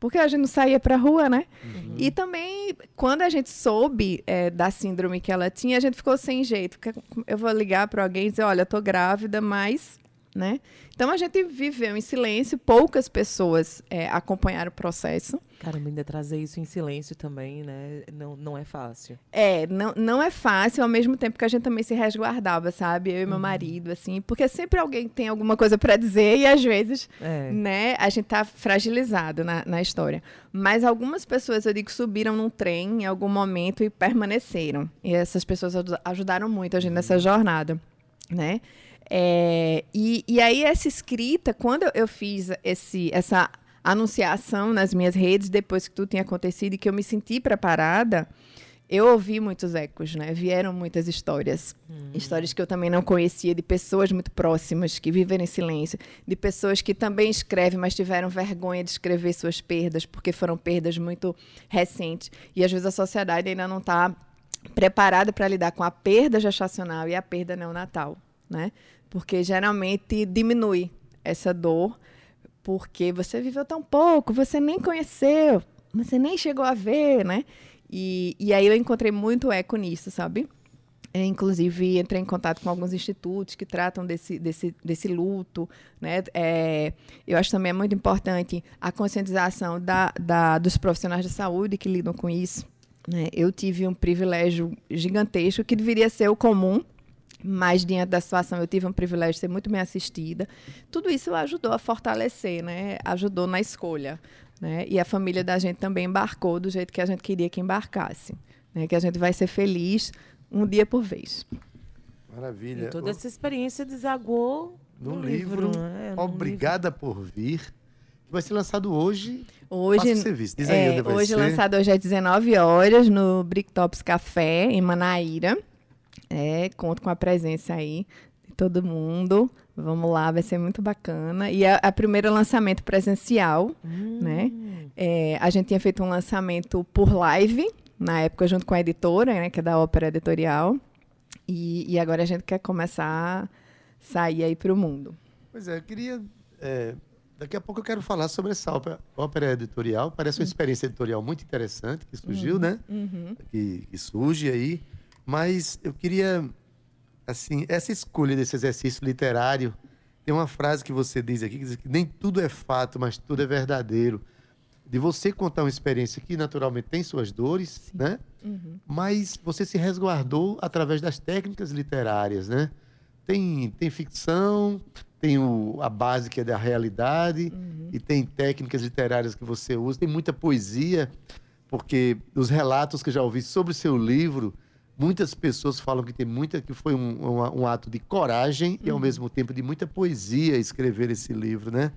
porque a gente não saía para rua, né? Uhum. E também, quando a gente soube é, da síndrome que ela tinha, a gente ficou sem jeito. Eu vou ligar para alguém e dizer, olha, eu tô grávida, mas né? Então a gente viveu em silêncio, poucas pessoas é, acompanharam o processo. Caramba, ainda trazer isso em silêncio também, né? Não, não é fácil. É, não, não é fácil, ao mesmo tempo que a gente também se resguardava, sabe? Eu e meu uhum. marido, assim, porque sempre alguém tem alguma coisa para dizer e às vezes, é. né, a gente tá fragilizado na, na história. Mas algumas pessoas, eu digo, subiram num trem em algum momento e permaneceram. E essas pessoas ajudaram muito a gente nessa uhum. jornada, né? É, e, e aí essa escrita, quando eu fiz esse, essa anunciação nas minhas redes, depois que tudo tinha acontecido e que eu me senti preparada, eu ouvi muitos ecos, né? Vieram muitas histórias. Hum. Histórias que eu também não conhecia, de pessoas muito próximas que vivem em silêncio, de pessoas que também escrevem, mas tiveram vergonha de escrever suas perdas, porque foram perdas muito recentes. E às vezes a sociedade ainda não está preparada para lidar com a perda gestacional e a perda neonatal, né? porque geralmente diminui essa dor, porque você viveu tão pouco, você nem conheceu, você nem chegou a ver, né? E, e aí eu encontrei muito eco nisso, sabe? Eu, inclusive, entrei em contato com alguns institutos que tratam desse, desse, desse luto. Né? É, eu acho também é muito importante a conscientização da, da, dos profissionais de saúde que lidam com isso. Né? Eu tive um privilégio gigantesco que deveria ser o comum, mas diante da situação eu tive um privilégio de ser muito bem assistida. Tudo isso ajudou a fortalecer, né? Ajudou na escolha, né? E a família da gente também embarcou do jeito que a gente queria que embarcasse, né? Que a gente vai ser feliz um dia por vez. Maravilha. E toda essa experiência desagou no, no livro. livro né? Obrigada livro. por vir. Vai ser lançado hoje. Hoje, serviço. Diz aí, é, hoje ser. lançado hoje às 19 horas no Bricktops Café em Manaíra. É, conto com a presença aí de todo mundo. Vamos lá, vai ser muito bacana. E é o primeiro lançamento presencial, hum. né? É, a gente tinha feito um lançamento por live, na época, junto com a editora, né? Que é da Ópera Editorial. E, e agora a gente quer começar a sair aí para o mundo. Pois é, eu queria... É, daqui a pouco eu quero falar sobre essa ópera, ópera editorial. Parece uma experiência editorial muito interessante que surgiu, uhum. né? Uhum. Que, que surge aí. Mas eu queria, assim, essa escolha desse exercício literário, tem uma frase que você diz aqui, que diz que nem tudo é fato, mas tudo é verdadeiro. De você contar uma experiência que naturalmente tem suas dores, né? Uhum. Mas você se resguardou através das técnicas literárias, né? Tem, tem ficção, tem o, a base que é da realidade, e tem técnicas literárias que você usa, tem muita poesia, porque os relatos que eu já ouvi sobre o seu livro, muitas pessoas falam que tem muita que foi um, um, um ato de coragem e ao mesmo tempo de muita poesia escrever esse livro, né?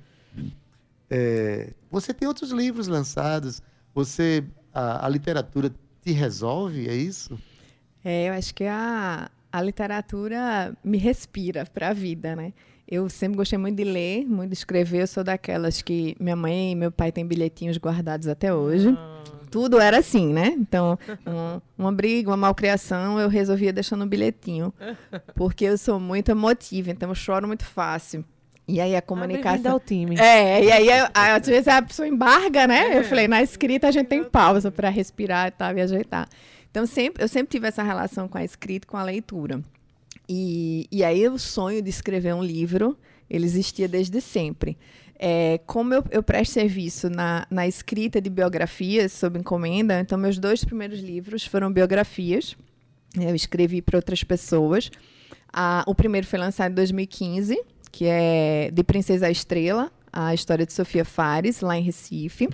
É, você tem outros livros lançados, você a, a literatura te resolve, é isso? É, eu acho que a, a literatura me respira para a vida, né? Eu sempre gostei muito de ler, muito de escrever. Eu sou daquelas que minha mãe e meu pai têm bilhetinhos guardados até hoje. Tudo era assim, né? Então, um- uma briga, uma malcriação, eu resolvia deixando um bilhetinho. Porque eu sou muito emotiva, então eu choro muito fácil. E aí a Ah, comunicação. ao time. É, e aí às vezes a pessoa embarga, né? Eu falei, na escrita a gente tem pausa para respirar e tal, e ajeitar. Então sempre, eu sempre tive essa relação com a escrita e com a leitura. E, e aí o sonho de escrever um livro, ele existia desde sempre. É, como eu, eu presto serviço na, na escrita de biografias sob encomenda, então meus dois primeiros livros foram biografias. Eu escrevi para outras pessoas. Ah, o primeiro foi lançado em 2015, que é De Princesa Estrela, a história de Sofia Fares, lá em Recife.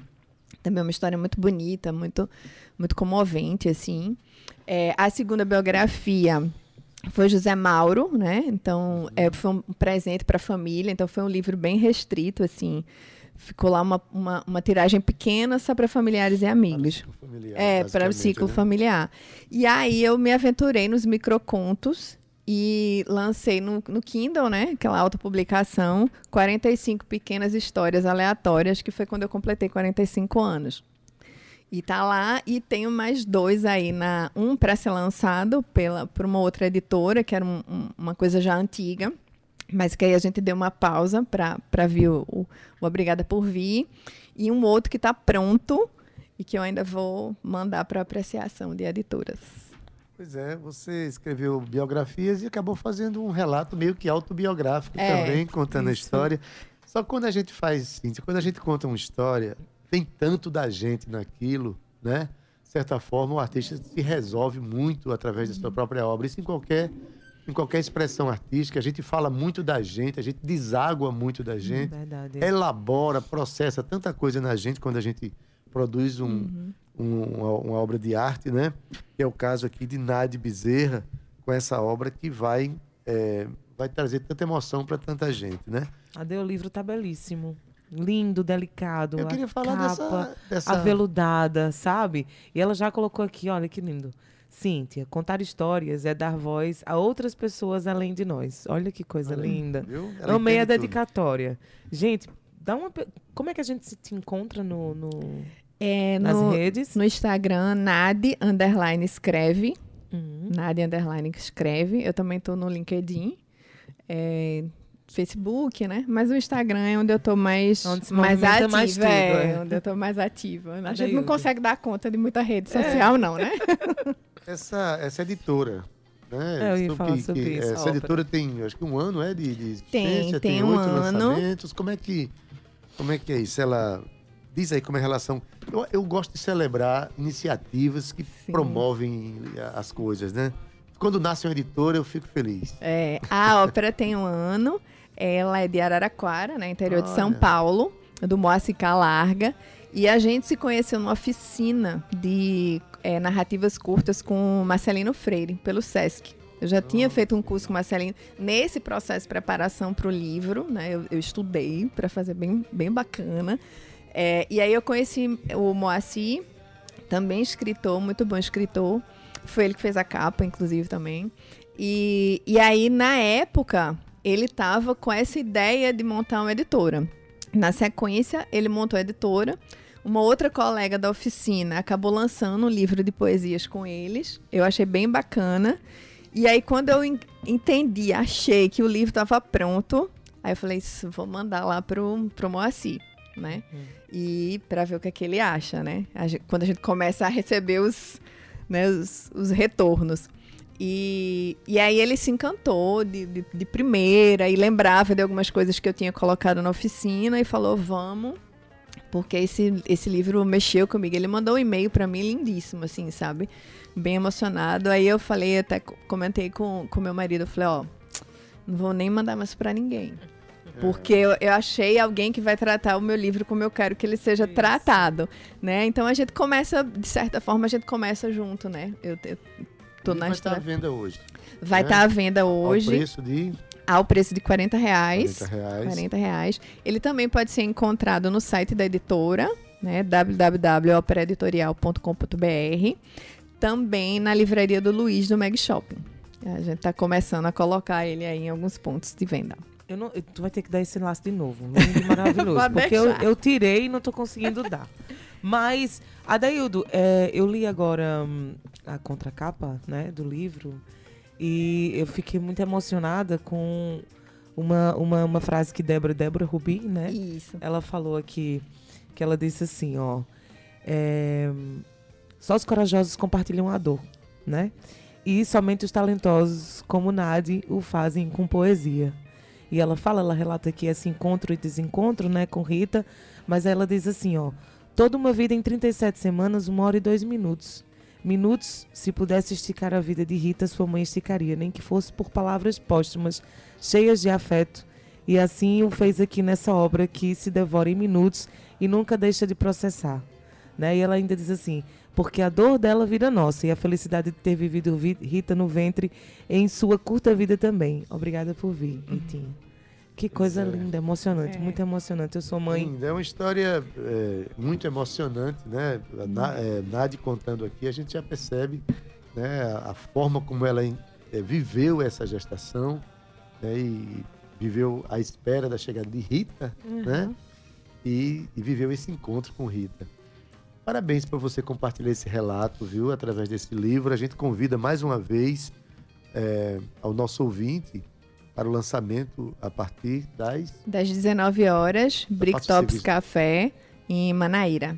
Também é uma história muito bonita, muito, muito comovente, assim. É, a segunda biografia foi José Mauro, né? Então, é, foi um presente para a família. Então, foi um livro bem restrito, assim. Ficou lá uma, uma, uma tiragem pequena só para familiares e amigos. Ciclo familiar, É, para o ciclo né? familiar. E aí eu me aventurei nos microcontos e lancei no, no Kindle, né? Aquela autopublicação, 45 pequenas histórias aleatórias, que foi quando eu completei 45 anos. E tá lá, e tenho mais dois aí, na um para ser lançado pela, por uma outra editora, que era um- um- uma coisa já antiga, mas que aí a gente deu uma pausa para vir o, o, o Obrigada por Vir. E um outro que está pronto e que eu ainda vou mandar para apreciação de editoras. Pois é, você escreveu biografias e acabou fazendo um relato meio que autobiográfico É, também, contando a isso. história. Só quando a gente faz, quando a gente conta uma história, tem tanto da gente naquilo, né? De certa forma, o artista se resolve muito através da Uhum. sua própria obra. Isso em qualquer, em qualquer expressão artística. A gente fala muito da gente, a gente deságua muito da gente Verdade. elabora, processa tanta coisa na gente quando a gente produz um, um- uma, uma obra de arte, né? Que é o caso aqui de Nade Bezerra, com essa obra que vai, é, vai trazer tanta emoção para tanta gente, né? Cadê o livro? Tá belíssimo. Lindo, delicado. Eu a queria falar capa dessa, dessa... aveludada, sabe? E ela já colocou aqui, olha que lindo. Cíntia, contar histórias é dar voz a outras pessoas além de nós. Olha que coisa Olha, linda. viu? Ela Amei a entende tudo. dedicatória. Gente, dá uma. Como é que a gente se te encontra no, no- É, nas no, redes? no Instagram, Nade Underline Escreve. Uhum. Nade Underline Escreve. Eu também estou no LinkedIn. é, Facebook, né? Mas o Instagram é onde eu tô mais, Onde se mais ativa. mais tudo, é, é. onde eu tô mais ativa. A gente não consegue dar conta de muita rede social, não, né? Essa, essa editora, né? É, eu ia falar sobre isso, a Essa ópera. editora tem, acho que um ano, é, de, de Tem, existência, tem um oito ano. lançamentos. Como é que, como é que é isso? Ela diz aí como é a relação. Eu, eu gosto de celebrar iniciativas que Sim. promovem as coisas, né? Quando nasce uma editora, eu fico feliz. É, a ópera tem um ano. Ela é de Araraquara, né, interior de São Olha. Paulo, do Moacir Larga. E a gente se conheceu numa oficina de é, narrativas curtas com Marcelino Freire, pelo SESC. Eu já tinha feito um curso com Marcelino nesse processo de preparação para o livro, né? Eu, eu estudei para fazer bem, bem bacana. É, e aí eu conheci o Moacir, também escritor, muito bom escritor. Foi ele que fez a capa, inclusive, também. E, e aí, na época, ele estava com essa ideia de montar uma editora. Na sequência, ele montou a editora. Uma outra colega da oficina acabou lançando um livro de poesias com eles. Eu achei bem bacana. E aí, quando eu en- entendi, achei que o livro estava pronto, aí eu falei, "Isso, vou mandar lá pro, pro Moacir, né? E para ver o que, é que ele acha, né? A gen- quando a gente começa a receber os, né, os, os retornos. E, e aí ele se encantou de, de, de primeira e lembrava de algumas coisas que eu tinha colocado na oficina e falou: vamos porque esse, esse livro mexeu comigo. Ele mandou um e-mail para mim lindíssimo, assim, sabe? Bem emocionado. Aí eu falei, até comentei com, com meu marido, falei, ó, não vou nem mandar mais para ninguém. Porque eu, eu, achei alguém que vai tratar o meu livro como eu quero que ele seja Isso. tratado, né? Então a gente começa, de certa forma, a gente começa junto, né? Eu, eu tô na vai estar à venda hoje. Vai estar né? tá à venda hoje. Ao preço de ao preço de 40 reais. 40 reais. 40 reais. Ele também pode ser encontrado no site da editora, né? www.operaeditorial.com.br. Também na livraria do Luiz do Meg Shopping. A gente está começando a colocar ele aí em alguns pontos de venda. Eu não, tu vai ter que dar esse laço de novo. Lindo maravilhoso. porque eu, eu, tirei e não estou conseguindo dar. Mas, Adaildo, é, eu li agora hum, a contracapa né, do livro. E eu fiquei muito emocionada com uma, uma, uma frase que Débora, Débora Rubi, né? Isso. Ela falou aqui, que ela disse assim, ó. É, só os corajosos compartilham a dor, né? E somente os talentosos, como Nadi, o fazem com poesia. E ela fala, ela relata aqui esse encontro e desencontro, né, com Rita, mas ela diz assim, ó, toda uma vida em 37 semanas, uma hora e dois minutos. Minutos, se pudesse esticar a vida de Rita, sua mãe esticaria, nem que fosse por palavras póstumas, cheias de afeto. E assim o fez aqui nessa obra que se devora em minutos e nunca deixa de processar. Né? E ela ainda diz assim: porque a dor dela vira nossa e a felicidade de ter vivido Rita no ventre em sua curta vida também. Obrigada por vir, Ritinha. Uhum. Que coisa é. linda, emocionante, é. muito emocionante. Eu sou mãe. Sim, é uma história é, muito emocionante, né? Na, é, Nadi contando aqui, a gente já percebe né, a, a forma como ela é, viveu essa gestação né, e viveu à espera da chegada de Rita, uhum. né? E, e, viveu esse encontro com Rita. Parabéns por você compartilhar esse relato, viu? Através desse livro. A gente convida mais uma vez é, ao nosso ouvinte para o lançamento a partir das... Das 19 horas, Bricktops Café, em Manaíra.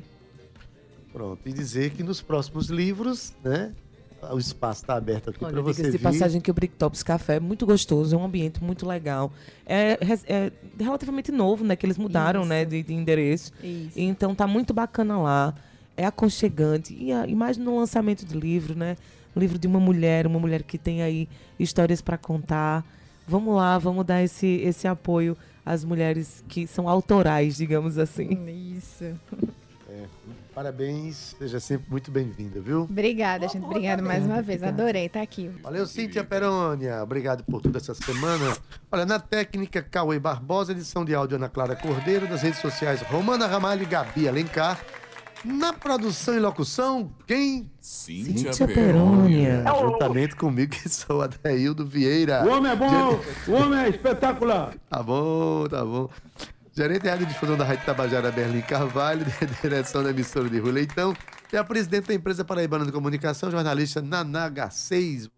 Pronto, e dizer que nos próximos livros, né, o espaço está aberto aqui para você de vir. passagem que o Bricktops Café é muito gostoso, é um ambiente muito legal. É, é relativamente novo, né? Que eles mudaram, né, de, de endereço. Isso. Então tá muito bacana lá. É aconchegante. E, a, e mais no lançamento do livro, né? Um livro de uma mulher, uma mulher que tem aí histórias para contar vamos lá, vamos dar esse, esse apoio às mulheres que são autorais, digamos assim. Isso. É, parabéns, seja sempre muito bem-vinda, viu? Obrigada, gente. Obrigada mais uma vez. Adorei estar aqui. Valeu, Cíntia Perônia. Obrigado por tudo essa semana. Olha, na técnica, Cauê Barbosa, edição de áudio Ana Clara Cordeiro, nas redes sociais Romana Ramalho e Gabi Alencar. Na produção e locução, quem? Cíntia, Cíntia Perônia. Juntamente comigo, que sou Adaildo Vieira. O homem é bom, o homem é espetacular. Tá bom, tá bom. Gerente de Difusão da Rádio Tabajara, Berlim Carvalho, direção da emissora de Rui Leitão, e a presidente da empresa Paraibana de Comunicação, jornalista Nanaga 6.